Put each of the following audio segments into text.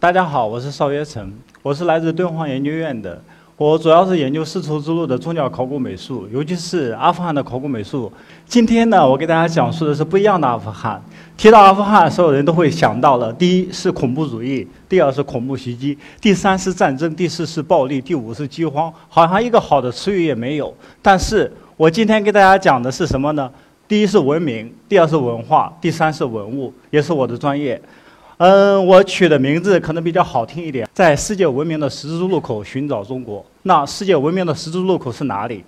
大家好，我是邵约成，我是来自敦煌研究院的。我主要是研究丝绸之路的宗教考古美术，尤其是阿富汗的考古美术。今天呢，我给大家讲述的是不一样的阿富汗。提到阿富汗，所有人都会想到了：第一是恐怖主义，第二是恐怖袭击，第三是战争，第四是暴力，第五是饥荒。好像一个好的词语也没有。但是我今天给大家讲的是什么呢？第一是文明，第二是文化，第三是文物，也是我的专业。嗯，我取的名字可能比较好听一点，在世界文明的十字路口寻找中国。那世界文明的十字路口是哪里？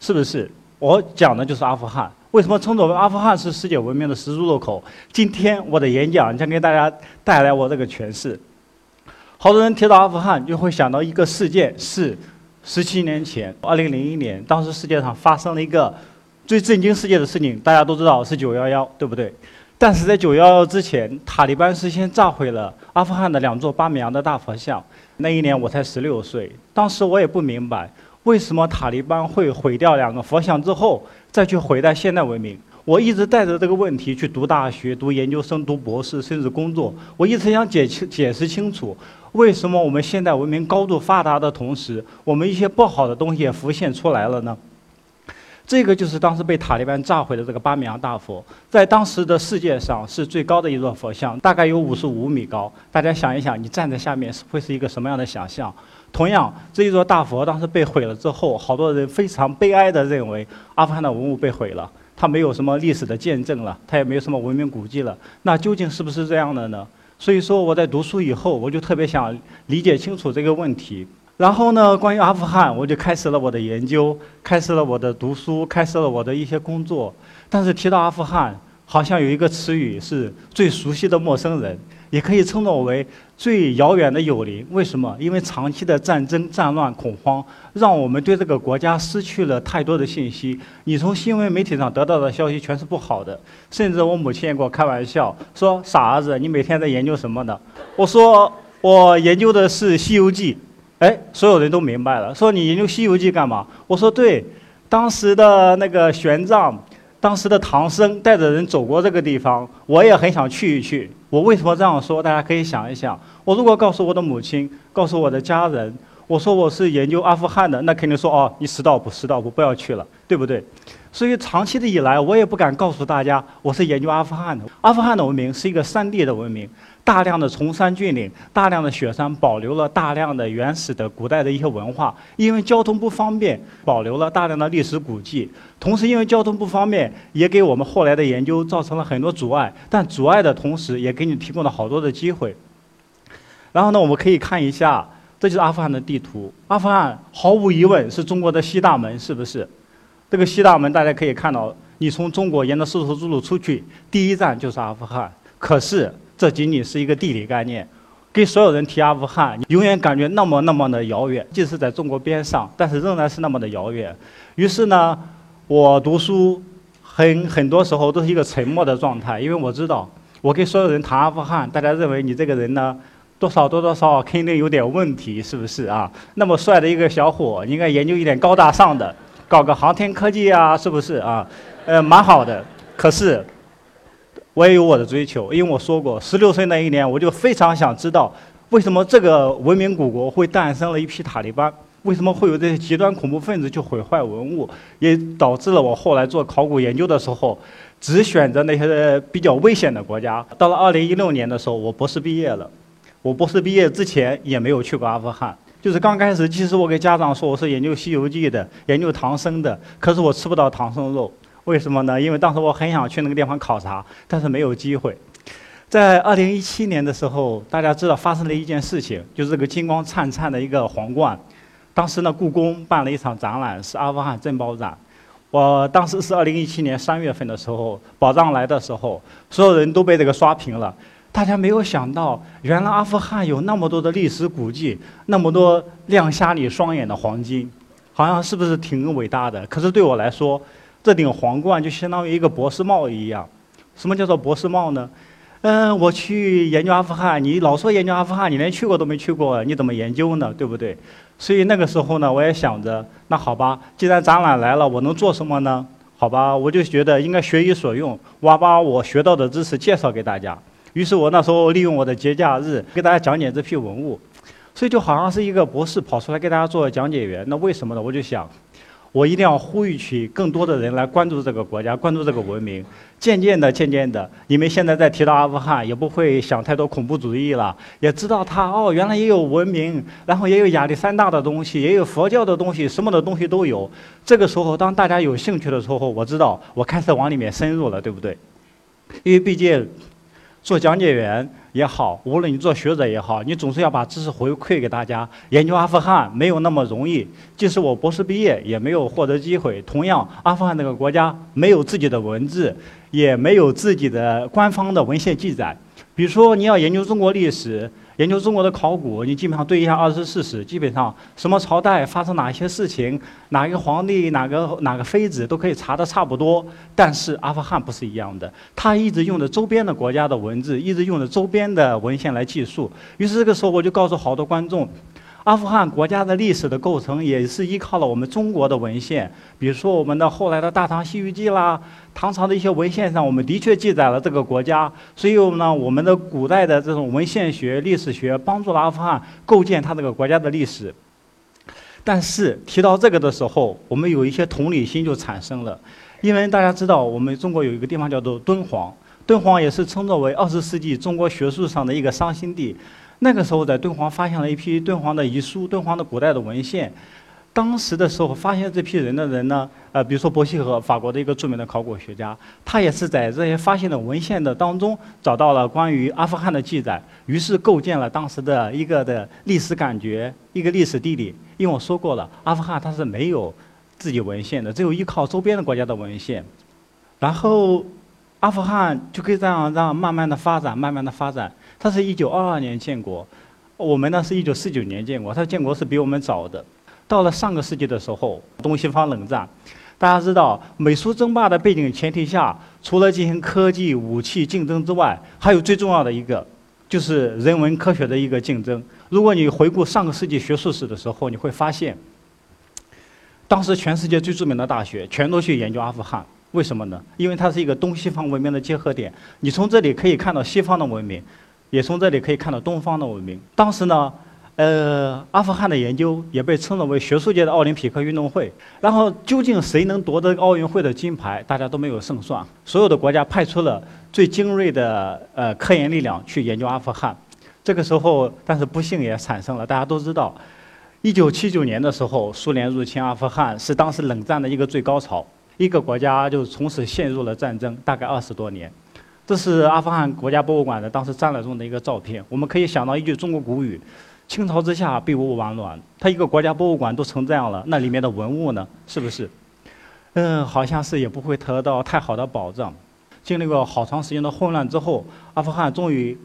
是不是？我讲的就是阿富汗。为什么称作为阿富汗是世界文明的十字路口？今天我的演讲将给大家带来我这个诠释。好多人提到阿富汗，就会想到一个事件，是十七年前，二零零一年，当时世界上发生了一个最震惊世界的事情，大家都知道是九幺幺，对不对？但是在九幺幺之前，塔利班是先炸毁了阿富汗的两座巴米扬的大佛像。那一年我才十六岁，当时我也不明白为什么塔利班会毁掉两个佛像之后再去毁掉现代文明。我一直带着这个问题去读大学、读研究生、读博士，甚至工作。我一直想解清、解释清楚，为什么我们现代文明高度发达的同时，我们一些不好的东西也浮现出来了呢？这个就是当时被塔利班炸毁的这个巴米扬大佛，在当时的世界上是最高的一座佛像，大概有五十五米高。大家想一想，你站在下面会是一个什么样的想象？同样，这一座大佛当时被毁了之后，好多人非常悲哀地认为阿富汗的文物被毁了，它没有什么历史的见证了，它也没有什么文明古迹了。那究竟是不是这样的呢？所以说，我在读书以后，我就特别想理解清楚这个问题。然后呢，关于阿富汗，我就开始了我的研究，开始了我的读书，开始了我的一些工作。但是提到阿富汗，好像有一个词语是最熟悉的陌生人，也可以称作为最遥远的友邻。为什么？因为长期的战争、战乱、恐慌，让我们对这个国家失去了太多的信息。你从新闻媒体上得到的消息全是不好的，甚至我母亲也跟我开玩笑说：“傻儿子，你每天在研究什么呢？”我说：“我研究的是《西游记》。”哎，所有人都明白了，说你研究《西游记》干嘛？我说对，当时的那个玄奘，当时的唐僧带着人走过这个地方，我也很想去一去。我为什么这样说？大家可以想一想。我如果告诉我的母亲，告诉我的家人，我说我是研究阿富汗的，那肯定说哦，你识到不识到不，不要去了，对不对？所以长期的以来，我也不敢告诉大家我是研究阿富汗的。阿富汗的文明是一个山地的文明，大量的崇山峻岭，大量的雪山，保留了大量的原始的古代的一些文化。因为交通不方便，保留了大量的历史古迹。同时，因为交通不方便，也给我们后来的研究造成了很多阻碍。但阻碍的同时，也给你提供了好多的机会。然后呢，我们可以看一下，这就是阿富汗的地图。阿富汗毫无疑问是中国的西大门，是不是？这个西大门，大家可以看到，你从中国沿着丝绸之路出去，第一站就是阿富汗。可是这仅仅是一个地理概念，给所有人提阿富汗，永远感觉那么那么的遥远。即使在中国边上，但是仍然是那么的遥远。于是呢，我读书很很多时候都是一个沉默的状态，因为我知道，我跟所有人谈阿富汗，大家认为你这个人呢，多少多多少少肯定有点问题，是不是啊？那么帅的一个小伙，应该研究一点高大上的。搞个航天科技啊，是不是啊？呃，蛮好的。可是，我也有我的追求，因为我说过，十六岁那一年，我就非常想知道，为什么这个文明古国会诞生了一批塔利班？为什么会有这些极端恐怖分子去毁坏文物？也导致了我后来做考古研究的时候，只选择那些比较危险的国家。到了二零一六年的时候，我博士毕业了。我博士毕业之前也没有去过阿富汗。就是刚开始，其实我给家长说我是研究《西游记》的，研究唐僧的，可是我吃不到唐僧肉，为什么呢？因为当时我很想去那个地方考察，但是没有机会。在二零一七年的时候，大家知道发生了一件事情，就是这个金光灿灿的一个皇冠。当时呢，故宫办了一场展览，是阿富汗珍宝展。我当时是二零一七年三月份的时候，宝藏来的时候，所有人都被这个刷屏了。大家没有想到，原来阿富汗有那么多的历史古迹，那么多亮瞎你双眼的黄金，好像是不是挺伟大的？可是对我来说，这顶皇冠就相当于一个博士帽一样。什么叫做博士帽呢？嗯，我去研究阿富汗，你老说研究阿富汗，你连去过都没去过，你怎么研究呢？对不对？所以那个时候呢，我也想着，那好吧，既然展览来了，我能做什么呢？好吧，我就觉得应该学以所用，我把我学到的知识介绍给大家。于是我那时候利用我的节假日给大家讲解这批文物，所以就好像是一个博士跑出来给大家做讲解员。那为什么呢？我就想。我一定要呼吁起更多的人来关注这个国家，关注这个文明。渐渐的，渐渐的，你们现在在提到阿富汗，也不会想太多恐怖主义了，也知道它哦，原来也有文明，然后也有亚历山大的东西，也有佛教的东西，什么的东西都有。这个时候，当大家有兴趣的时候，我知道我开始往里面深入了，对不对？因为毕竟。做讲解员也好，无论你做学者也好，你总是要把知识回馈给大家。研究阿富汗没有那么容易，即使我博士毕业也没有获得机会。同样，阿富汗这个国家没有自己的文字，也没有自己的官方的文献记载。比如说，你要研究中国历史。研究中国的考古，你基本上对一下二十四史，基本上什么朝代发生哪些事情，哪一个皇帝、哪个哪个妃子都可以查的差不多。但是阿富汗不是一样的，他一直用的周边的国家的文字，一直用的周边的文献来记述。于是这个时候，我就告诉好多观众。阿富汗国家的历史的构成也是依靠了我们中国的文献，比如说我们的后来的大唐西域记啦，唐朝的一些文献上，我们的确记载了这个国家。所以呢，我们的古代的这种文献学、历史学帮助了阿富汗构建它这个国家的历史。但是提到这个的时候，我们有一些同理心就产生了，因为大家知道，我们中国有一个地方叫做敦煌，敦煌也是称作为二十世纪中国学术上的一个伤心地。那个时候，在敦煌发现了一批敦煌的遗书、敦煌的古代的文献。当时的时候，发现这批人的人呢，呃，比如说伯希和，法国的一个著名的考古学家，他也是在这些发现的文献的当中找到了关于阿富汗的记载，于是构建了当时的一个的历史感觉，一个历史地理。因为我说过了，阿富汗它是没有自己文献的，只有依靠周边的国家的文献。然后，阿富汗就可以这样让慢慢的发展，慢慢的发展。它是一九二二年建国，我们呢是一九四九年建国，它建国是比我们早的。到了上个世纪的时候，东西方冷战，大家知道美苏争霸的背景前提下，除了进行科技武器竞争之外，还有最重要的一个，就是人文科学的一个竞争。如果你回顾上个世纪学术史的时候，你会发现，当时全世界最著名的大学全都去研究阿富汗，为什么呢？因为它是一个东西方文明的结合点，你从这里可以看到西方的文明。也从这里可以看到东方的文明。当时呢，呃，阿富汗的研究也被称作为学术界的奥林匹克运动会。然后，究竟谁能夺得奥运会的金牌，大家都没有胜算。所有的国家派出了最精锐的呃科研力量去研究阿富汗。这个时候，但是不幸也产生了。大家都知道，一九七九年的时候，苏联入侵阿富汗，是当时冷战的一个最高潮。一个国家就从此陷入了战争，大概二十多年。这是阿富汗国家博物馆的当时展览中的一个照片。我们可以想到一句中国古语：“倾巢之下，必无完卵。”它一个国家博物馆都成这样了，那里面的文物呢？是不是？嗯，好像是也不会得到太好的保障。经历过好长时间的混乱之后，阿富汗终于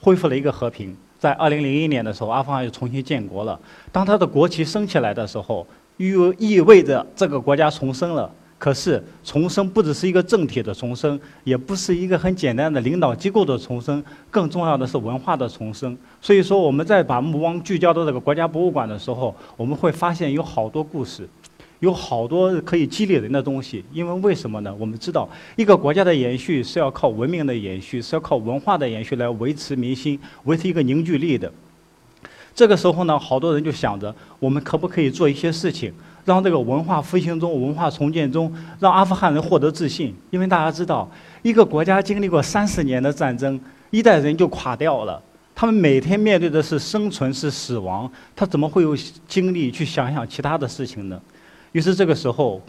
恢复了一个和平。在2001年的时候，阿富汗又重新建国了。当它的国旗升起来的时候，意意味着这个国家重生了。可是重生不只是一个政体的重生，也不是一个很简单的领导机构的重生，更重要的是文化的重生。所以说，我们在把目光聚焦到这个国家博物馆的时候，我们会发现有好多故事，有好多可以激励人的东西。因为为什么呢？我们知道，一个国家的延续是要靠文明的延续，是要靠文化的延续来维持民心，维持一个凝聚力的。这个时候呢，好多人就想着，我们可不可以做一些事情？让这个文化复兴中、文化重建中，让阿富汗人获得自信。因为大家知道，一个国家经历过三十年的战争，一代人就垮掉了。他们每天面对的是生存，是死亡，他怎么会有精力去想想其他的事情呢？于是这个时候，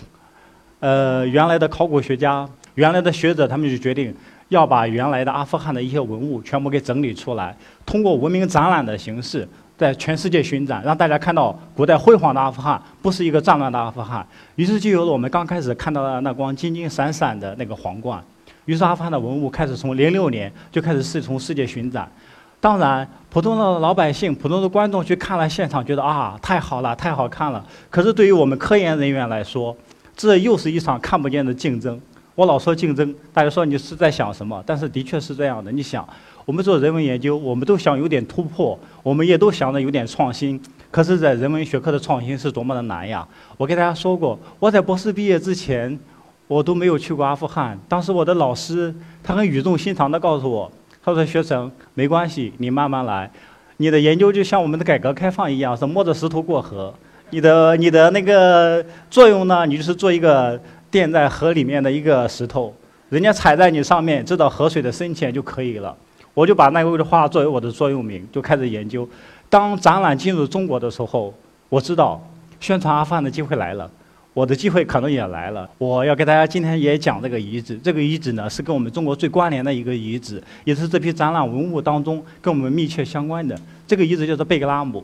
呃，原来的考古学家、原来的学者，他们就决定要把原来的阿富汗的一些文物全部给整理出来，通过文明展览的形式。在全世界巡展，让大家看到古代辉煌的阿富汗，不是一个战乱的阿富汗。于是就有了我们刚开始看到的那光金金闪闪的那个皇冠。于是阿富汗的文物开始从零六年就开始是从世界巡展。当然，普通的老百姓、普通的观众去看了现场，觉得啊，太好了，太好看了。可是对于我们科研人员来说，这又是一场看不见的竞争。我老说竞争，大家说你是在想什么？但是的确是这样的。你想，我们做人文研究，我们都想有点突破，我们也都想着有点创新。可是，在人文学科的创新是多么的难呀！我给大家说过，我在博士毕业之前，我都没有去过阿富汗。当时我的老师他很语重心长地告诉我，他他说：“学成没关系，你慢慢来。你的研究就像我们的改革开放一样，是摸着石头过河。你的你的那个作用呢，你就是做一个垫在河里面的一个石头，人家踩在你上面，知道河水的深浅就可以了。我就把那个位置画作为我的座右铭，就开始研究。当展览进入中国的时候，我知道宣传阿富汗的机会来了。”我的机会可能也来了，我要给大家今天也讲这个遗址。这个遗址呢，是跟我们中国最关联的一个遗址，也是这批展览文物当中跟我们密切相关的。这个遗址叫做贝格拉姆，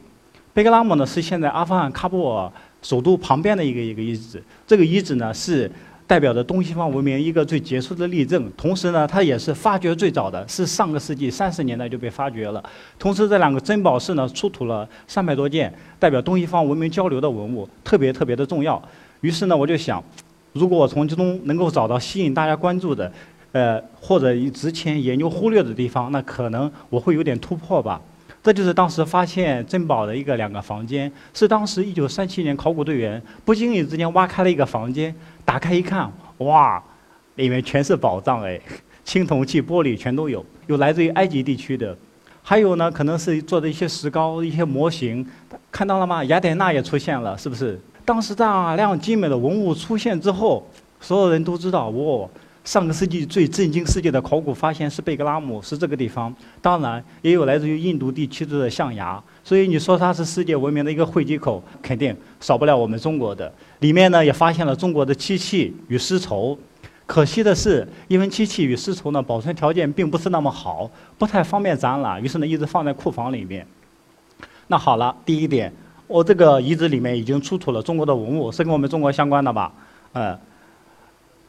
贝格拉姆呢是现在阿富汗喀布尔首都旁边的一个一个遗址。这个遗址呢是代表着东西方文明一个最杰出的例证，同时呢它也是发掘最早的，是上个世纪三十年代就被发掘了。同时这两个珍宝室呢出土了三百多件代表东西方文明交流的文物，特别特别的重要。于是呢，我就想，如果我从中能够找到吸引大家关注的，呃，或者之前研究忽略的地方，那可能我会有点突破吧。这就是当时发现珍宝的一个两个房间，是当时一九三七年考古队员不经意之间挖开了一个房间，打开一看，哇，里面全是宝藏哎，青铜器、玻璃全都有，有来自于埃及地区的，还有呢，可能是做的一些石膏、一些模型，看到了吗？雅典娜也出现了，是不是？当时大量精美的文物出现之后，所有人都知道，哇，上个世纪最震惊世界的考古发现是贝格拉姆，是这个地方。当然，也有来自于印度地区的象牙。所以你说它是世界文明的一个汇集口，肯定少不了我们中国的。里面呢也发现了中国的漆器与丝绸。可惜的是，因为漆器与丝绸呢保存条件并不是那么好，不太方便展览，于是呢一直放在库房里面。那好了，第一点。我这个遗址里面已经出土了中国的文物，是跟我们中国相关的吧？嗯，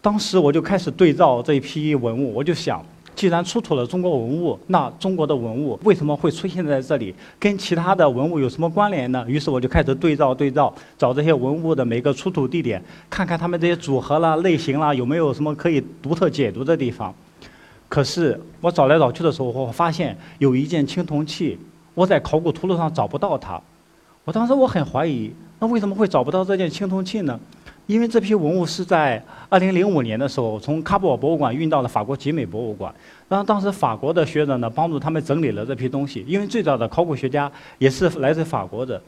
当时我就开始对照这一批文物，我就想，既然出土了中国文物，那中国的文物为什么会出现在这里？跟其他的文物有什么关联呢？于是我就开始对照对照，找这些文物的每个出土地点，看看他们这些组合啦、类型啦，有没有什么可以独特解读的地方。可是我找来找去的时候，我发现有一件青铜器，我在考古图录上找不到它。我当时我很怀疑，那为什么会找不到这件青铜器呢？因为这批文物是在2005年的时候从喀布尔博物馆运到了法国集美博物馆，然后当时法国的学者呢帮助他们整理了这批东西，因为最早的考古学家也是来自法国的。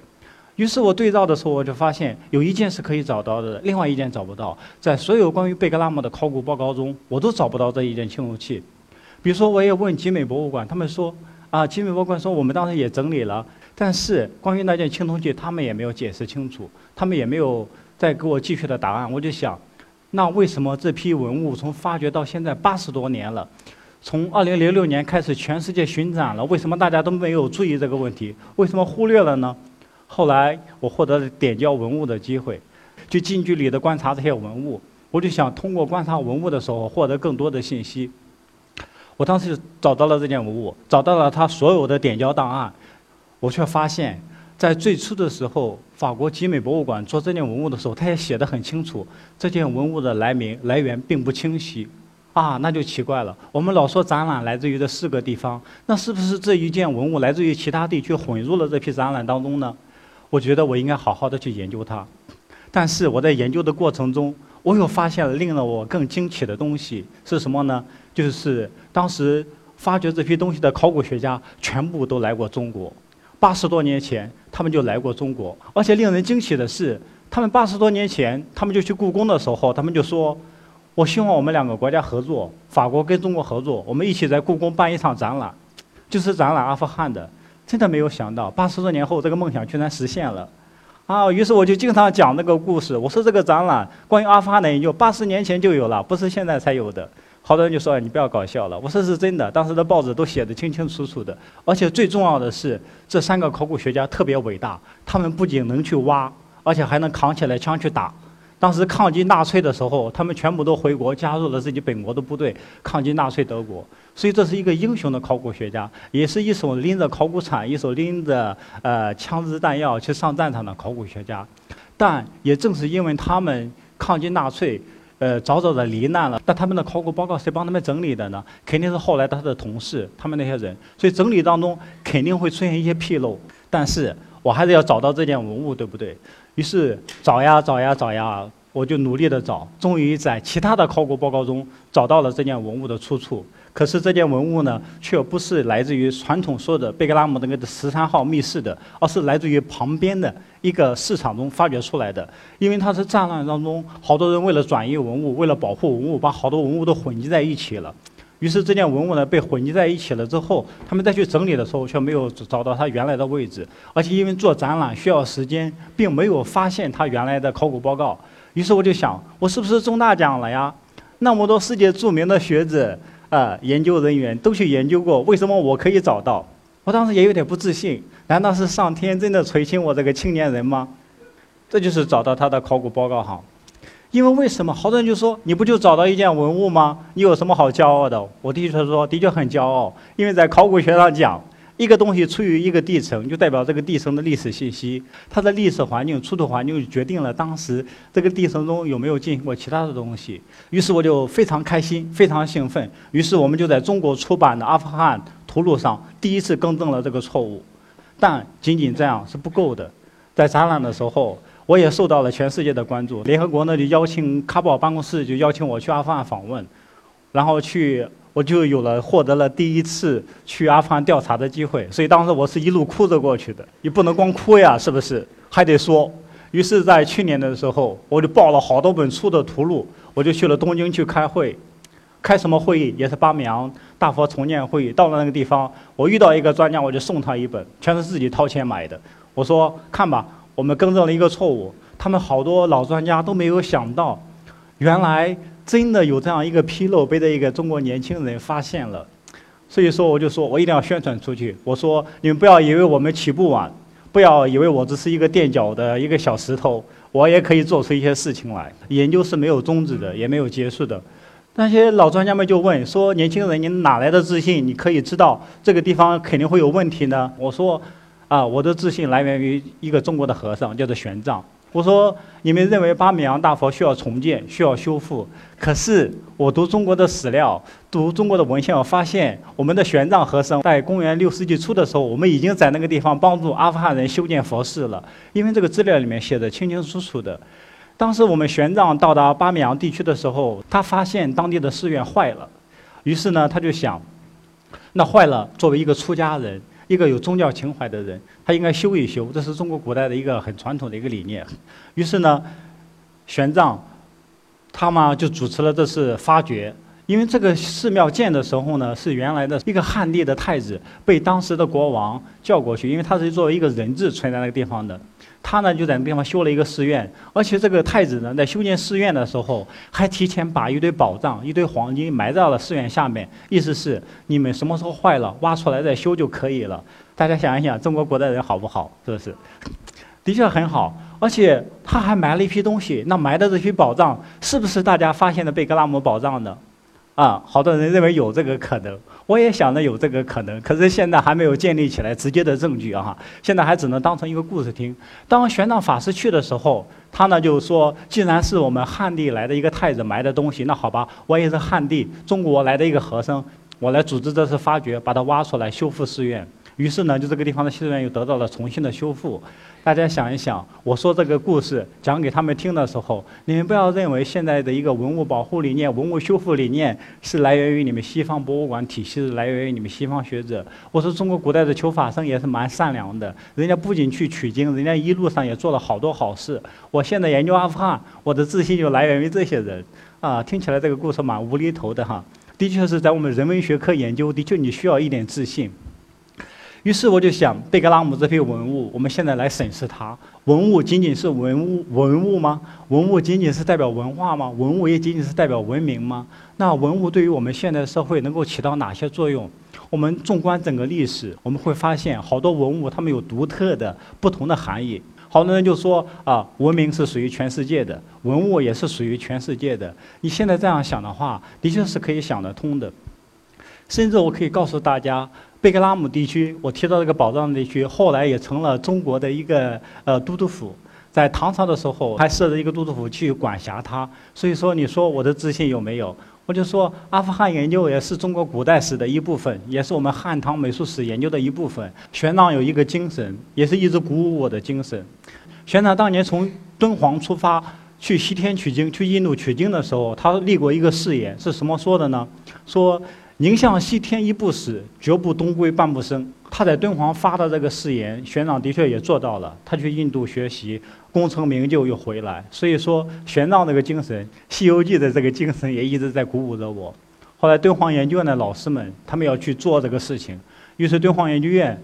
于是我对照的时候，我就发现有一件是可以找到的，另外一件找不到。在所有关于贝格拉姆的考古报告中，我都找不到这一件青铜器。比如说，我也问集美博物馆，他们说啊，集美博物馆说我们当时也整理了。但是关于那件青铜器，他们也没有解释清楚，他们也没有再给我继续的答案。我就想，那为什么这批文物从发掘到现在八十多年了，从二零零六年开始全世界巡展了，为什么大家都没有注意这个问题？为什么忽略了呢？后来我获得了点交文物的机会，就近距离的观察这些文物。我就想通过观察文物的时候获得更多的信息。我当时找到了这件文物，找到了它所有的点交档案。我却发现，在最初的时候，法国集美博物馆做这件文物的时候，他也写得很清楚，这件文物的来名来源并不清晰，啊，那就奇怪了。我们老说展览来自于这四个地方，那是不是这一件文物来自于其他地区，混入了这批展览当中呢？我觉得我应该好好的去研究它。但是我在研究的过程中，我又发现了令了我更惊奇的东西是什么呢？就是当时发掘这批东西的考古学家全部都来过中国。八十多年前，他们就来过中国，而且令人惊喜的是，他们八十多年前，他们就去故宫的时候，他们就说：“我希望我们两个国家合作，法国跟中国合作，我们一起在故宫办一场展览，就是展览阿富汗的。”真的没有想到，八十多年后，这个梦想居然实现了，啊！于是我就经常讲那个故事，我说这个展览关于阿富汗的研究，八十年前就有了，不是现在才有的。好多人就说：“你不要搞笑了。”我说是真的，当时的报纸都写得清清楚楚的。而且最重要的是，这三个考古学家特别伟大，他们不仅能去挖，而且还能扛起来枪去打。当时抗击纳粹的时候，他们全部都回国，加入了自己本国的部队，抗击纳粹德国。所以这是一个英雄的考古学家，也是一手拎着考古铲、一手拎着呃枪支弹药去上战场的考古学家。但也正是因为他们抗击纳粹。呃，早早的罹难了，但他们的考古报告谁帮他们整理的呢？肯定是后来他的同事，他们那些人。所以整理当中肯定会出现一些纰漏，但是我还是要找到这件文物，对不对？于是找呀找呀找呀，我就努力的找，终于在其他的考古报告中找到了这件文物的出处。可是这件文物呢，却不是来自于传统说的贝格拉姆那个十三号密室的，而是来自于旁边的一个市场中发掘出来的。因为它是战乱当中，好多人为了转移文物，为了保护文物，把好多文物都混集在一起了。于是这件文物呢被混集在一起了之后，他们再去整理的时候，却没有找到它原来的位置，而且因为做展览需要时间，并没有发现它原来的考古报告。于是我就想，我是不是中大奖了呀？那么多世界著名的学者。啊，研究人员都去研究过，为什么我可以找到？我当时也有点不自信，难道是上天真的垂青我这个青年人吗？这就是找到他的考古报告哈。因为为什么？好多人就说你不就找到一件文物吗？你有什么好骄傲的？我的确说，的确很骄傲，因为在考古学上讲。一个东西处于一个地层，就代表这个地层的历史信息，它的历史环境、出土环境决定了当时这个地层中有没有进行过其他的东西。于是我就非常开心，非常兴奋。于是我们就在中国出版的阿富汗图录上第一次更正了这个错误。但仅仅这样是不够的，在展览的时候，我也受到了全世界的关注。联合国呢就邀请喀布尔办公室就邀请我去阿富汗访问，然后去。我就有了获得了第一次去阿富汗调查的机会，所以当时我是一路哭着过去的。你不能光哭呀，是不是？还得说。于是，在去年的时候，我就报了好多本书的图录，我就去了东京去开会。开什么会议？也是巴米扬大佛重建会议。到了那个地方，我遇到一个专家，我就送他一本，全是自己掏钱买的。我说：“看吧，我们更正了一个错误。他们好多老专家都没有想到，原来。”真的有这样一个纰漏被这一个中国年轻人发现了，所以说我就说我一定要宣传出去。我说你们不要以为我们起步晚，不要以为我只是一个垫脚的一个小石头，我也可以做出一些事情来。研究是没有终止的，也没有结束的。那些老专家们就问说：“年轻人，你哪来的自信？你可以知道这个地方肯定会有问题呢？”我说：“啊，我的自信来源于一个中国的和尚，叫做玄奘。”我说，你们认为巴米扬大佛需要重建、需要修复，可是我读中国的史料、读中国的文献，我发现我们的玄奘和尚在公元六世纪初的时候，我们已经在那个地方帮助阿富汗人修建佛寺了。因为这个资料里面写的清清楚楚的。当时我们玄奘到达巴米扬地区的时候，他发现当地的寺院坏了，于是呢，他就想，那坏了，作为一个出家人。一个有宗教情怀的人，他应该修一修，这是中国古代的一个很传统的一个理念。于是呢，玄奘他嘛就主持了这次发掘。因为这个寺庙建的时候呢，是原来的一个汉地的太子被当时的国王叫过去，因为他是作为一个人质存在那个地方的。他呢就在那地方修了一个寺院，而且这个太子呢在修建寺院的时候，还提前把一堆宝藏、一堆黄金埋在了寺院下面，意思是你们什么时候坏了，挖出来再修就可以了。大家想一想，中国古代人好不好？是不是？的确很好，而且他还埋了一批东西。那埋的这批宝藏，是不是大家发现的贝格拉姆宝藏呢？啊，好多人认为有这个可能，我也想着有这个可能，可是现在还没有建立起来直接的证据啊！现在还只能当成一个故事听。当玄奘法师去的时候，他呢就说：“既然是我们汉地来的一个太子埋的东西，那好吧，我也是汉地中国来的一个和尚，我来组织这次发掘，把它挖出来修复寺院。”于是呢，就这个地方的寺院又得到了重新的修复。大家想一想，我说这个故事讲给他们听的时候，你们不要认为现在的一个文物保护理念、文物修复理念是来源于你们西方博物馆体系，是来源于你们西方学者。我说中国古代的求法僧也是蛮善良的，人家不仅去取经，人家一路上也做了好多好事。我现在研究阿富汗，我的自信就来源于这些人。啊，听起来这个故事蛮无厘头的哈，的确是在我们人文学科研究，的确你需要一点自信。于是我就想，贝格拉姆这批文物，我们现在来审视它。文物仅仅是文物文物吗？文物仅仅是代表文化吗？文物也仅仅是代表文明吗？那文物对于我们现代社会能够起到哪些作用？我们纵观整个历史，我们会发现好多文物它们有独特的不同的含义。好多人就说啊，文明是属于全世界的，文物也是属于全世界的。你现在这样想的话，的确是可以想得通的。甚至我可以告诉大家。贝格拉姆地区，我提到这个宝藏地区，后来也成了中国的一个呃都督府。在唐朝的时候，还设置一个都督府去管辖它。所以说，你说我的自信有没有？我就说，阿富汗研究也是中国古代史的一部分，也是我们汉唐美术史研究的一部分。玄奘有一个精神，也是一直鼓舞我的精神。玄奘当年从敦煌出发去西天取经，去印度取经的时候，他立过一个誓言，是什么说的呢？说。宁向西天一步死，绝不东归半步生。他在敦煌发的这个誓言，玄奘的确也做到了。他去印度学习，功成名就又回来。所以说，玄奘这个精神，《西游记》的这个精神也一直在鼓舞着我。后来，敦煌研究院的老师们，他们要去做这个事情。于是，敦煌研究院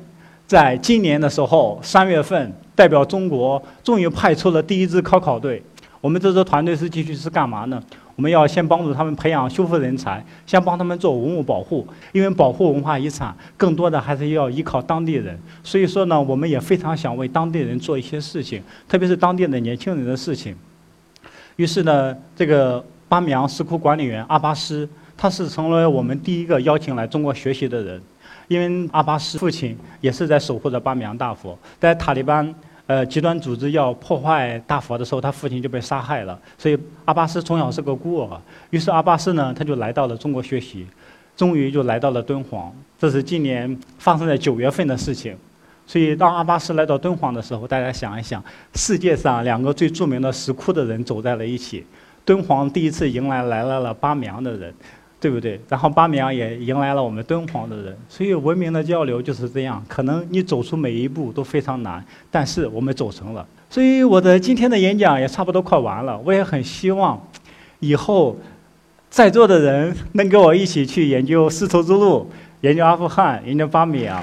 在今年的时候，三月份，代表中国，终于派出了第一支科考队。我们这支团队是继续是干嘛呢？我们要先帮助他们培养修复人才，先帮他们做文物保护，因为保护文化遗产，更多的还是要依靠当地人。所以说呢，我们也非常想为当地人做一些事情，特别是当地的年轻人的事情。于是呢，这个巴米扬石窟管理员阿巴斯，他是成为我们第一个邀请来中国学习的人，因为阿巴斯父亲也是在守护着巴米扬大佛，在塔利班。呃，极端组织要破坏大佛的时候，他父亲就被杀害了。所以阿巴斯从小是个孤儿。于是阿巴斯呢，他就来到了中国学习，终于就来到了敦煌。这是今年发生在九月份的事情。所以当阿巴斯来到敦煌的时候，大家想一想，世界上两个最著名的石窟的人走在了一起，敦煌第一次迎来来了了巴米扬的人。对不对？然后巴米扬也迎来了我们敦煌的人，所以文明的交流就是这样。可能你走出每一步都非常难，但是我们走成了。所以我的今天的演讲也差不多快完了。我也很希望，以后在座的人能跟我一起去研究丝绸之路，研究阿富汗，研究巴米扬。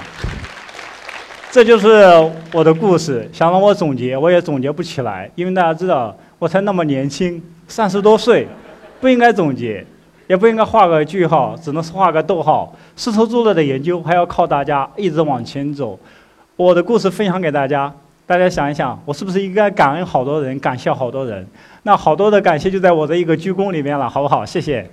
这就是我的故事。想让我总结，我也总结不起来，因为大家知道我才那么年轻，三十多岁，不应该总结。也不应该画个句号，只能是画个逗号。丝绸之路的研究还要靠大家一直往前走。我的故事分享给大家，大家想一想，我是不是应该感恩好多人，感谢好多人？那好多的感谢就在我的一个鞠躬里面了，好不好？谢谢。